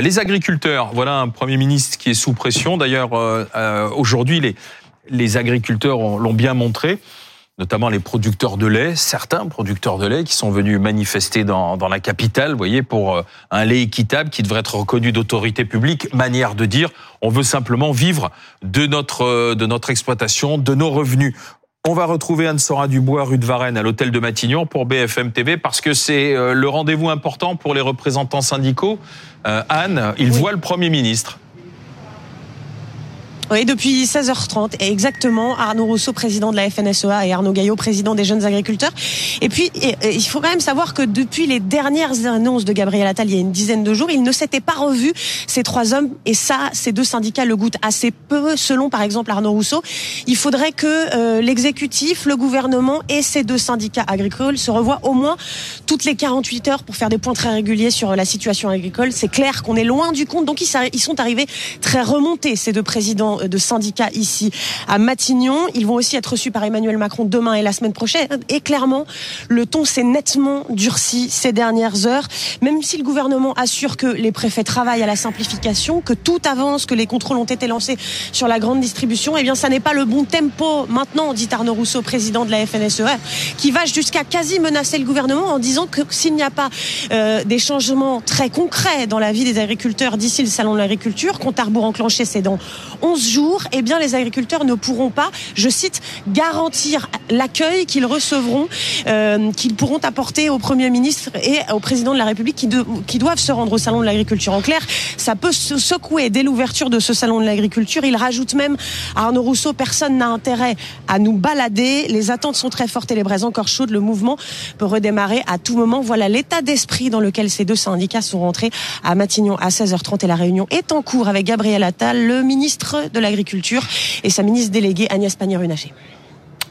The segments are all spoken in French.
les agriculteurs, voilà un Premier ministre qui est sous pression. D'ailleurs, aujourd'hui, les, les agriculteurs l'ont bien montré notamment les producteurs de lait, certains producteurs de lait qui sont venus manifester dans, dans la capitale, vous voyez, pour euh, un lait équitable qui devrait être reconnu d'autorité publique, manière de dire on veut simplement vivre de notre, euh, de notre exploitation, de nos revenus. On va retrouver Anne-Sora Dubois, rue de Varennes, à l'hôtel de Matignon pour BFM TV, parce que c'est euh, le rendez-vous important pour les représentants syndicaux. Anne, il voit le Premier ministre. Oui, depuis 16h30, et exactement. Arnaud Rousseau, président de la FNSEA, et Arnaud Gaillot, président des jeunes agriculteurs. Et puis, il faut quand même savoir que depuis les dernières annonces de Gabriel Attal, il y a une dizaine de jours, il ne s'était pas revu ces trois hommes. Et ça, ces deux syndicats le goûtent assez peu, selon par exemple Arnaud Rousseau. Il faudrait que euh, l'exécutif, le gouvernement et ces deux syndicats agricoles se revoient au moins toutes les 48 heures pour faire des points très réguliers sur la situation agricole. C'est clair qu'on est loin du compte. Donc, ils sont arrivés très remontés, ces deux présidents de syndicats ici à Matignon. Ils vont aussi être reçus par Emmanuel Macron demain et la semaine prochaine. Et clairement, le ton s'est nettement durci ces dernières heures. Même si le gouvernement assure que les préfets travaillent à la simplification, que tout avance, que les contrôles ont été lancés sur la grande distribution, eh bien, ça n'est pas le bon tempo maintenant, dit Arnaud Rousseau, président de la FNSEA, qui va jusqu'à quasi menacer le gouvernement en disant que s'il n'y a pas euh, des changements très concrets dans la vie des agriculteurs d'ici le salon de l'agriculture, compte à rebours enclenché, c'est dans 11 jours, eh bien, les agriculteurs ne pourront pas, je cite, garantir l'accueil qu'ils recevront, euh, qu'ils pourront apporter au Premier ministre et au Président de la République qui, qui doivent se rendre au Salon de l'agriculture. En clair, ça peut se secouer dès l'ouverture de ce Salon de l'agriculture. Il rajoute même à Arnaud Rousseau, personne n'a intérêt à nous balader. Les attentes sont très fortes et les braises encore chaudes. Le mouvement peut redémarrer à tout moment. Voilà l'état d'esprit dans lequel ces deux syndicats sont rentrés à Matignon à 16h30 et la réunion est en cours avec Gabriel Attal, le ministre de l'Agriculture et sa ministre déléguée Agnès Pannier-Runacher.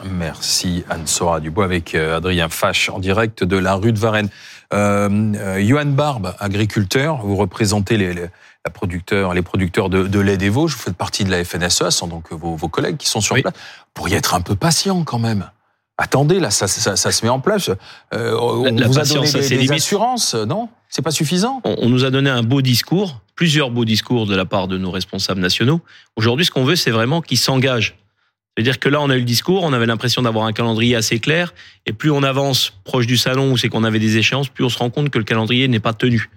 Merci Anne-Sora Dubois avec euh, Adrien Fache en direct de la rue de Varennes. Euh, euh, Johan Barbe, agriculteur, vous représentez les, les, producteurs, les producteurs de, lait des Vosges, vous faites partie de la FNSEA, sont donc vos, collègues qui sont sur place. Vous pourriez être un peu patient quand même. Attendez, là, ça, se met en place. Euh, on vous a donné des, des assurances, non? C'est pas suffisant? On, nous a donné un beau discours, plusieurs beaux discours de la part de nos responsables nationaux. Aujourd'hui, ce qu'on veut, c'est vraiment qu'ils s'engagent. C'est-à-dire que là, on a eu le discours, on avait l'impression d'avoir un calendrier assez clair, et plus on avance proche du salon où c'est qu'on avait des échéances, plus on se rend compte que le calendrier n'est pas tenu.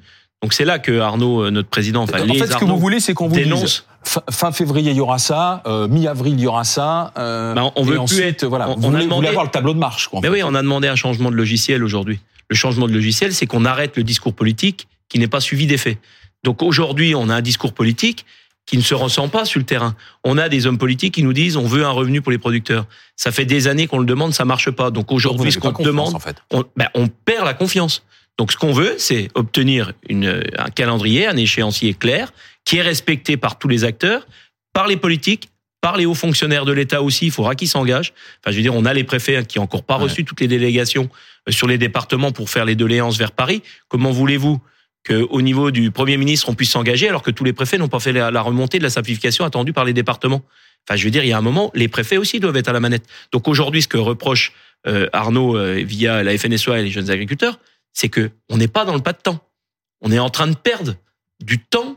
Donc c'est là que Arnaud, euh, notre président, enfin en fait, ce que vous voulez, c'est qu'on vous dise fin février il y aura ça, euh, mi-avril il y aura ça. Euh, ben, on veut plus être. Voilà, on, voulez, a demandé, avoir le tableau de marche. Quoi, mais oui, on a demandé un changement de logiciel aujourd'hui. Le changement de logiciel, c'est qu'on arrête le discours politique qui n'est pas suivi des faits. Donc aujourd'hui, on a un discours politique qui ne se ressent pas sur le terrain. On a des hommes politiques qui nous disent on veut un revenu pour les producteurs. Ça fait des années qu'on le demande, ça marche pas. Donc aujourd'hui, ce qu'on demande, en fait. on, ben, on perd la confiance. Donc ce qu'on veut, c'est obtenir une, un calendrier, un échéancier clair, qui est respecté par tous les acteurs, par les politiques, par les hauts fonctionnaires de l'État aussi. Il faudra qu'ils s'engagent. Enfin, je veux dire, on a les préfets qui n'ont encore pas reçu toutes les délégations euh, sur les départements pour faire les doléances vers Paris. Comment voulez-vous qu'au niveau du Premier ministre, on puisse s'engager alors que tous les préfets n'ont pas fait la remontée de la simplification attendue par les départements? Enfin, je veux dire, il y a un moment, les préfets aussi doivent être à la manette. Donc aujourd'hui, ce que reproche euh, Arnaud euh, via la FNSEA et les jeunes agriculteurs, c'est que on n'est pas dans le pas de temps. On est en train de perdre du temps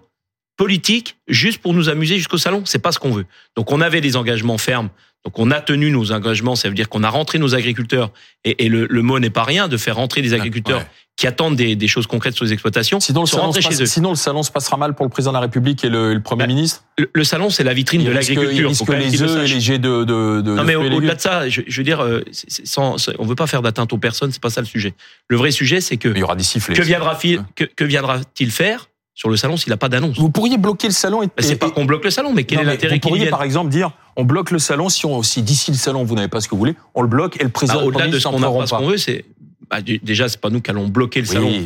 politique juste pour nous amuser jusqu'au salon. C'est pas ce qu'on veut. Donc on avait des engagements fermes. Donc on a tenu nos engagements. Ça veut dire qu'on a rentré nos agriculteurs. Et, le, mot n'est pas rien de faire rentrer des agriculteurs qui attendent des, choses concrètes sur les exploitations. Sinon le, salon chez eux. sinon le salon se passera mal pour le président de la République et le, Premier bah, ministre. Le, salon c'est la vitrine de l'agriculture. Est-ce que les œufs et les jets de, de, de non mais au-delà de ça, je, veux dire, euh, sans, on veut pas faire d'atteinte aux personnes. C'est pas ça le sujet. Le vrai sujet c'est que il y aura des sifflets. Que viendra-t-il que faire sur le salon s'il n'a pas d'annonce? Vous pourriez bloquer le salon et. c'est pas qu'on bloque le salon, mais quel est l'intérêt Vous pourriez par exemple dire on bloque le salon si, on, si d'ici le salon vous n'avez pas ce que vous voulez, on le bloque et le président. Bah, au-delà de ce qu'on n'a pas ce qu'on veut, c'est bah, déjà c'est pas nous qui allons bloquer le salon.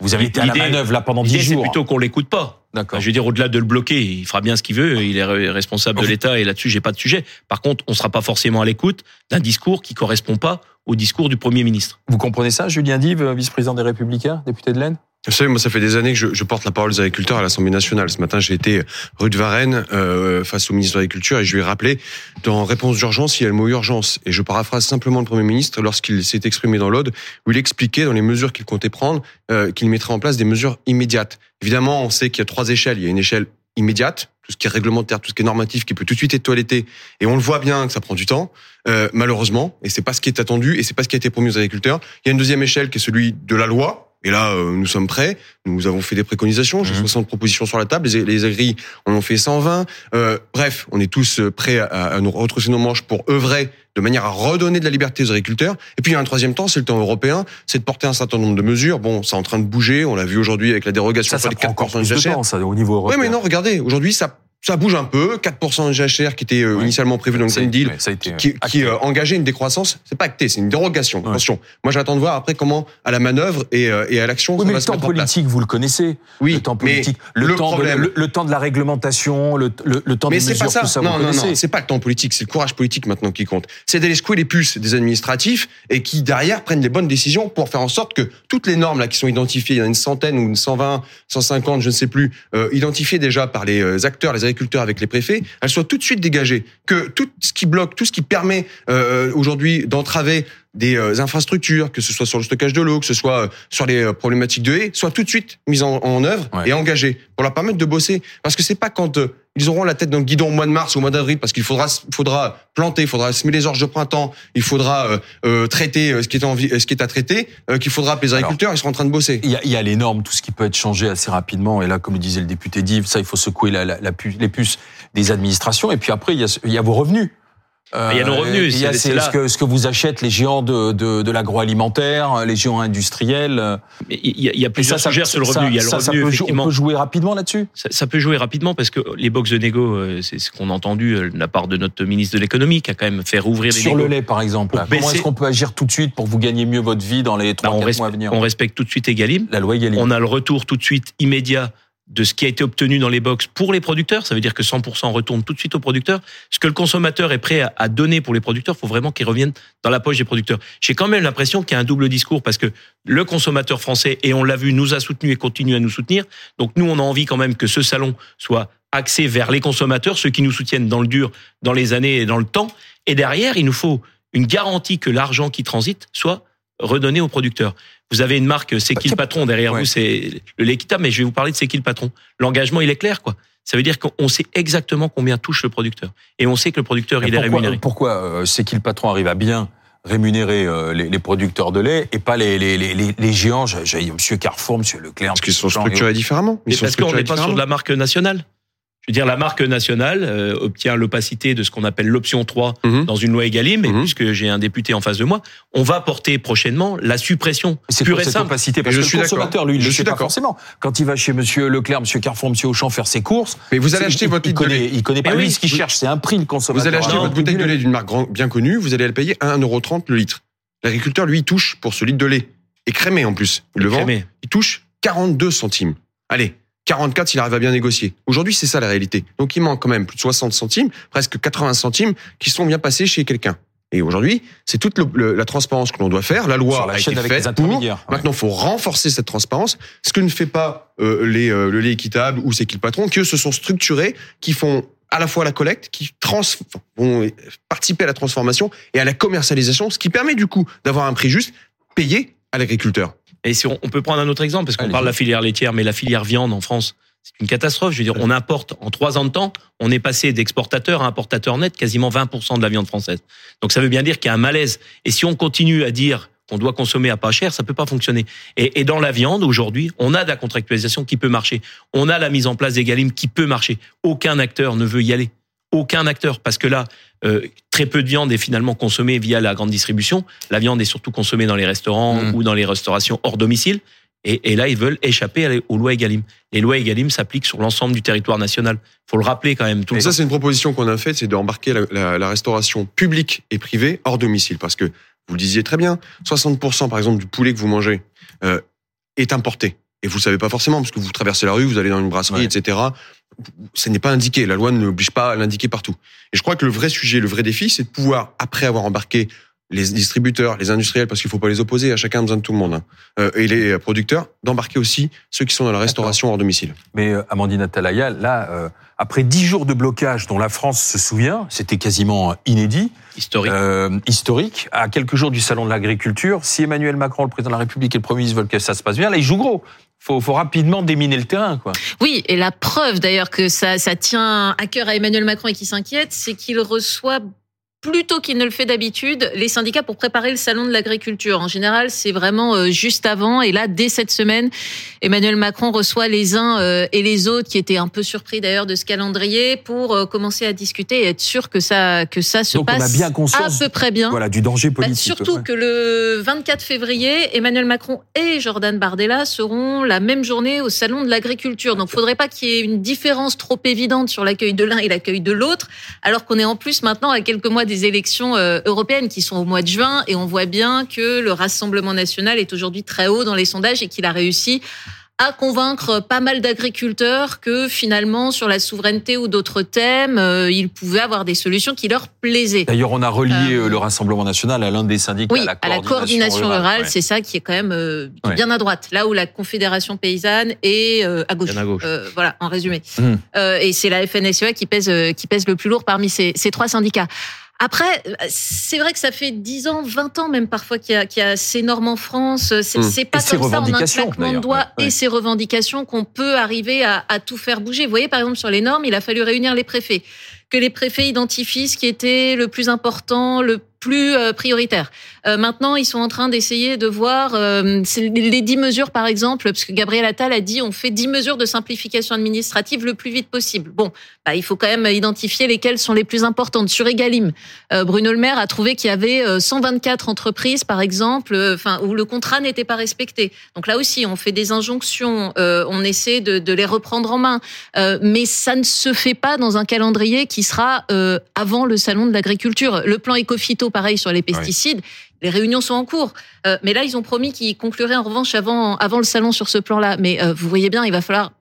vous avez été à la manœuvre là pendant dix jours. C'est plutôt qu'on l'écoute pas. D'accord. je veux dire, au-delà de le bloquer, il fera bien ce qu'il veut. Il est responsable de l'État et là-dessus, j'ai pas de sujet. Par contre, on sera pas forcément à l'écoute d'un discours qui correspond pas au discours du Premier ministre. Vous comprenez ça, Julien Dive, vice-président des Républicains, député de l'Aisne? Vous savez, moi, ça fait des années que je, je porte la parole des agriculteurs à l'Assemblée nationale. Ce matin, j'ai été rue de Varennes euh, face au ministre de l'Agriculture et je lui ai rappelé, dans réponse d'urgence, il y a le mot urgence. Et je paraphrase simplement le Premier ministre lorsqu'il s'est exprimé dans l'Aude, où il expliquait dans les mesures qu'il comptait prendre euh, qu'il mettrait en place des mesures immédiates. Évidemment, on sait qu'il y a trois échelles. Il y a une échelle immédiate, tout ce qui est réglementaire, tout ce qui est normatif, qui peut tout de suite être toiletté. Et on le voit bien que ça prend du temps, euh, malheureusement, et c'est pas ce qui est attendu, et c'est pas ce qui a été promis aux agriculteurs. Il y a une deuxième échelle qui est celui de la loi, et là, euh, nous sommes prêts. Nous avons fait des préconisations. J'ai Mhm. 60 propositions sur la table. Les, les agris en ont fait 120. Euh, bref, on est tous euh, prêts à, à nous retrousser nos manches pour œuvrer de manière à redonner de la liberté aux agriculteurs. Et puis, il y a un troisième temps, c'est le temps européen. C'est de porter un certain nombre de mesures. Bon, c'est en train de bouger. On l'a vu aujourd'hui avec la dérogation Ça, ça prend encore 4% plus de temps, ça, au niveau Oui, européen. mais non, regardez. Aujourd'hui, ça, ça bouge un peu. 4% de jachère qui était euh, Ouais. initialement prévu dans le Green Deal ouais, été, qui, euh, qui acté. euh, engageait une décroissance, c'est pas acté, c'est une dérogation. Ouais. Attention. Moi, j'attends de voir après comment à la manœuvre et, euh, et à l'action Oui, ça mais va le se temps place. politique, vous le connaissez. Oui, le temps politique, le, le temps de, problème- le, le temps de la réglementation, le, temps Mais des c'est mesures, pas ça. tout ça, non, vous non, connaissez. non, c'est pas le temps politique, c'est le courage politique maintenant qui compte. C'est d'aller secouer les puces des administratifs et qui derrière prennent les bonnes décisions pour faire en sorte que toutes les normes là qui sont identifiées, il y en a une centaine ou une 120, 150, je ne sais plus, euh, identifiées déjà par les euh, acteurs, les agriculteurs avec les préfets, elles soient tout de suite dégagées. Que tout ce qui bloque, tout ce qui permet euh, aujourd'hui d'entraver des euh, infrastructures, que ce soit sur le stockage de l'eau, que ce soit euh, sur les problématiques de haies, soit tout de suite mises en, en œuvre Ouais. et engagées pour leur permettre de bosser. Parce que c'est pas quand ils auront la tête dans le guidon au mois de mars ou au mois d'avril, parce qu'il faudra faudra planter, il faudra semer les orges de printemps, il faudra euh, euh, traiter euh, ce qui est en vie- euh, ce qui est à traiter, euh, qu'il faudra appeler les Alors, agriculteurs, ils seront en train de bosser. Il y, a, il y a les normes, tout ce qui peut être changé assez rapidement. Et là, comme le disait le député Div, ça, il faut secouer la, la, la pu- les puces des administrations. Et puis après, il y a, y a vos revenus. Euh, Il y a nos revenus, Il y a c'est- là. ce, que, ce que vous achètent les géants de, de, de l'agroalimentaire, les géants industriels. euh, Mais il y a, il y a plusieurs sujets sur le ça- revenu. Il y a le ça, ça revenu, peut effectivement. On peut jouer rapidement là-dessus? Ça, ça peut jouer rapidement parce que les box de négo, euh, c'est ce qu'on a entendu euh, de la part de notre ministre de l'économie qui a quand même fait rouvrir les Sur négos. le lait, par exemple. Comment est-ce qu'on peut agir tout de suite pour que vous gagniez mieux votre vie dans les Bah, 3 on, 4 mois à venir? on respecte tout de suite Egalim. La loi Egalim. On a le retour tout de suite immédiat de ce qui a été obtenu dans les box pour les producteurs. Ça veut dire que 100% retourne tout de suite aux producteurs. Ce que le consommateur est prêt à- donner pour les producteurs, faut vraiment qu'il revienne dans la poche des producteurs. J'ai quand même l'impression qu'il y a un double discours parce que le consommateur français, et on l'a vu, nous a soutenus et continue à nous soutenir. Donc nous, on a envie quand même que ce salon soit axé vers les consommateurs, ceux qui nous soutiennent dans le dur, dans les années et dans le temps. Et derrière, il nous faut une garantie que l'argent qui transite soit redonné aux producteurs. Vous avez une marque, c'est qui le patron derrière Ouais. vous, c'est le lait équitable, mais je vais vous parler de c'est qui le patron. L'engagement, il est clair, quoi. Ça veut dire qu'on sait exactement combien touche le producteur. Et on sait que le producteur, il est rémunéré. Pourquoi euh, c'est qui le patron arrive à bien rémunérer euh, les, producteurs de lait et pas les, les, les, les- géants, j'ai- j'ai Monsieur Carrefour, Monsieur Leclerc. Parce qu'ils sont structurés différemment. Ils Mais sont parce qu'on n'est pas sur de la marque nationale. Je veux dire, la marque nationale euh, obtient l'opacité de ce qu'on appelle l'option 3 Mhm. dans une loi Egalim, et Mhm. puisque j'ai un député en face de moi, on va porter prochainement la suppression C'est pure et cette simple. opacité Parce je que suis le consommateur, lui, il Je ne sait pas forcément. Quand il va chez Monsieur Leclerc, Monsieur Carrefour, Monsieur Auchan faire ses courses, Mais vous allez acheter il, votre il litre de connaît, lait. il connaît pas Mais lui oui, ce qu'il vous- cherche, c'est un prix le consommateur. Vous allez acheter votre bouteille de lait d'une marque grand- bien connue, vous allez le payer 1,30€ le litre. L'agriculteur, lui, il touche pour ce litre de lait. Et crémé en plus. Il le vend. Il touche 42 centimes. Allez, 44 s'il arrive à bien négocier. Aujourd'hui, c'est ça la réalité. Donc il manque quand même plus de 60 centimes, presque 80 centimes qui sont bien passés chez quelqu'un. Et aujourd'hui, c'est toute le- le- la transparence que l'on doit faire. La loi la a été faite pour. Ouais. Maintenant, il faut renforcer cette transparence, ce que ne fait pas euh, les, euh, le lait équitable ou c'est qui le patron, qui eux se sont structurés, qui font à la fois la collecte, qui trans vont participer à la transformation et à la commercialisation, ce qui permet du coup d'avoir un prix juste payé à l'agriculteur. Et si on, on peut prendre un autre exemple, parce qu'on parle de la filière laitière, mais la filière viande en France, c'est une catastrophe. Je veux dire, on importe en trois ans de temps, on est passé d'exportateur à importateur net quasiment 20% de la viande française. Donc ça veut bien dire qu'il y a un malaise. Et si on continue à dire qu'on doit consommer à pas cher, ça peut pas fonctionner. Et, et dans la viande, aujourd'hui, on a de la contractualisation qui peut marcher. On a la mise en place des galimes qui peut marcher. Aucun acteur ne veut y aller. Aucun acteur. Parce que là, euh, très peu de viande est finalement consommée via la grande distribution. La viande est surtout consommée dans les restaurants Mm. ou dans les restaurations hors domicile. Et, et là, ils veulent échapper aux lois Egalim. Les lois Egalim s'appliquent sur l'ensemble du territoire national. faut le rappeler quand même tout Et le ça, c'est une proposition qu'on a faite, c'est d'embarquer la, la- la restauration publique et privée hors domicile. Parce que, vous le disiez très bien, 60% par exemple du poulet que vous mangez euh, est importé. Et vous le savez pas forcément, parce que vous traversez la rue, vous allez dans une brasserie, Ouais. etc. Ce n'est pas indiqué. La loi ne l'oblige pas à l'indiquer partout. Et je crois que le vrai sujet, le vrai défi, c'est de pouvoir, après avoir embarqué les distributeurs, les industriels, parce qu'il faut pas les opposer, à chacun a besoin de tout le monde, hein, euh, et les producteurs, d'embarquer aussi ceux qui sont dans la restauration hors domicile. Mais euh, Amandine Atalaya, là, euh, après dix jours de blocage dont la France se souvient, c'était quasiment inédit, Historique. euh, historique, à quelques jours du salon de l'agriculture, si Emmanuel Macron, le président de la République et le Premier ministre veulent que ça se passe bien, là, ils jouent gros. Faut, faut rapidement déminer le terrain, quoi. Oui, et la preuve d'ailleurs que ça, ça tient à cœur à Emmanuel Macron et qui s'inquiète, c'est qu'il reçoit plutôt qu'il ne le fait d'habitude, les syndicats pour préparer le salon de l'agriculture. En général, c'est vraiment euh, juste avant. Et là, dès cette semaine, Emmanuel Macron reçoit les uns euh, et les autres, qui étaient un peu surpris d'ailleurs de ce calendrier, pour euh, commencer à discuter et être sûr que ça que ça se Donc on a passe bien à conscience peu près bien. Voilà, du danger Bah, politique. surtout ouais. que le 24 février, Emmanuel Macron et Jordan Bardella seront la même journée au salon de l'agriculture. Donc, faudrait pas qu'il y ait une différence trop évidente sur l'accueil de l'un et l'accueil de l'autre, alors qu'on est en plus maintenant à quelques mois des élections euh, européennes qui sont au mois de juin, et on voit bien que le Rassemblement national est aujourd'hui très haut dans les sondages et qu'il a réussi à convaincre pas mal d'agriculteurs que finalement sur la souveraineté ou d'autres thèmes, euh, ils pouvaient avoir des solutions qui leur plaisaient. D'ailleurs, on a relié Euh, le Rassemblement national à l'un des syndicats, Oui, à la coordination, rurale, ouais. c'est ça qui est quand même euh, Ouais. bien à droite. Là où la Confédération paysanne est euh, à gauche. Bien à gauche. Euh, voilà, en résumé. Hmm. Euh, et c'est la FNSEA qui pèse euh, qui pèse le plus lourd parmi ces, ces trois syndicats. Après, euh, c'est vrai que ça fait 10 ans, 20 ans même parfois qu'il y a, qu'il y a ces normes en France. C'est Hmm. c'est pas Et ces comme ça en un claquement de doigts Ouais, ouais. et ces revendications qu'on peut arriver à, à tout faire bouger. Vous voyez, par exemple, sur les normes, il a fallu réunir les préfets. Que les préfets identifient ce qui était le plus important, le plus euh, prioritaire. Euh, maintenant, ils sont en train d'essayer de voir euh, les dix mesures, par exemple, parce que Gabriel Attal a dit on fait dix mesures de simplification administrative le plus vite possible. Bon, bah, il faut quand même identifier lesquelles sont les plus importantes. Sur Egalim, Bruno Le Maire a trouvé qu'il y avait euh, 124 entreprises, par exemple, où le contrat n'était pas respecté. Donc là aussi, on fait des injonctions, on essaie de, les reprendre en main, mais ça ne se fait pas dans un calendrier qui sera avant le salon de l'agriculture. Le plan Ecofito, pareil sur les pesticides. Les réunions sont en cours, Euh, mais là ils ont promis qu'ils concluraient en revanche avant avant le salon sur ce plan-là. Mais euh, vous voyez bien, il va falloir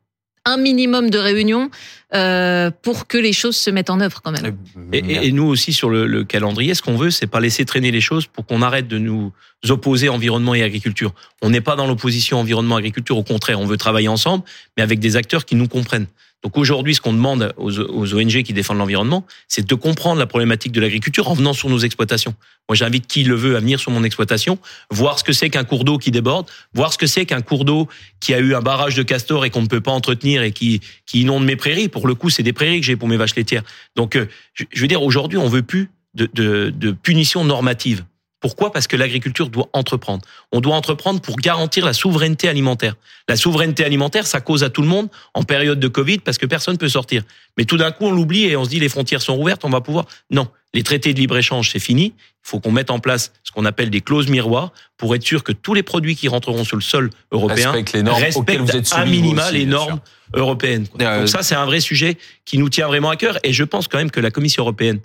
un minimum de réunions euh, pour que les choses se mettent en œuvre quand même. Et, et- et nous aussi sur le, le calendrier, ce qu'on veut, c'est pas laisser traîner les choses pour qu'on arrête de nous opposer environnement et agriculture. On n'est pas dans l'opposition environnement-agriculture, au contraire, on veut travailler ensemble, mais avec des acteurs qui nous comprennent. Donc aujourd'hui, ce qu'on demande aux, ONG qui défendent l'environnement, c'est de comprendre la problématique de l'agriculture en venant sur nos exploitations. Moi, j'invite qui le veut à venir sur mon exploitation, voir ce que c'est qu'un cours d'eau qui déborde, voir ce que c'est qu'un cours d'eau qui a eu un barrage de castor et qu'on ne peut pas entretenir et qui, inonde mes prairies. Pour le coup, c'est des prairies que j'ai pour mes vaches laitières. Donc, euh, je, veux dire, aujourd'hui, on veut plus de, de, de punition normative. Pourquoi? Parce que l'agriculture doit entreprendre. On doit entreprendre pour garantir la souveraineté alimentaire. La souveraineté alimentaire, ça cause à tout le monde en période de Covid parce que personne peut sortir. Mais tout d'un coup, on l'oublie et on se dit les frontières sont ouvertes, on va pouvoir. Non, les traités de libre échange, c'est fini. Il faut qu'on mette en place ce qu'on appelle des clauses miroirs pour être sûr que tous les produits qui rentreront sur le sol européen Respecte les normes vous êtes respectent à minima aussi, les normes européennes. Euh, Donc ça, c'est un vrai sujet qui nous tient vraiment à cœur. Et je pense quand même que la Commission européenne,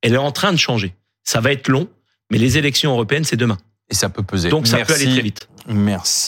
elle est en train de changer. Ça va être long, mais les élections européennes, c'est demain. Et ça peut peser. Donc ça peut aller très vite. Merci.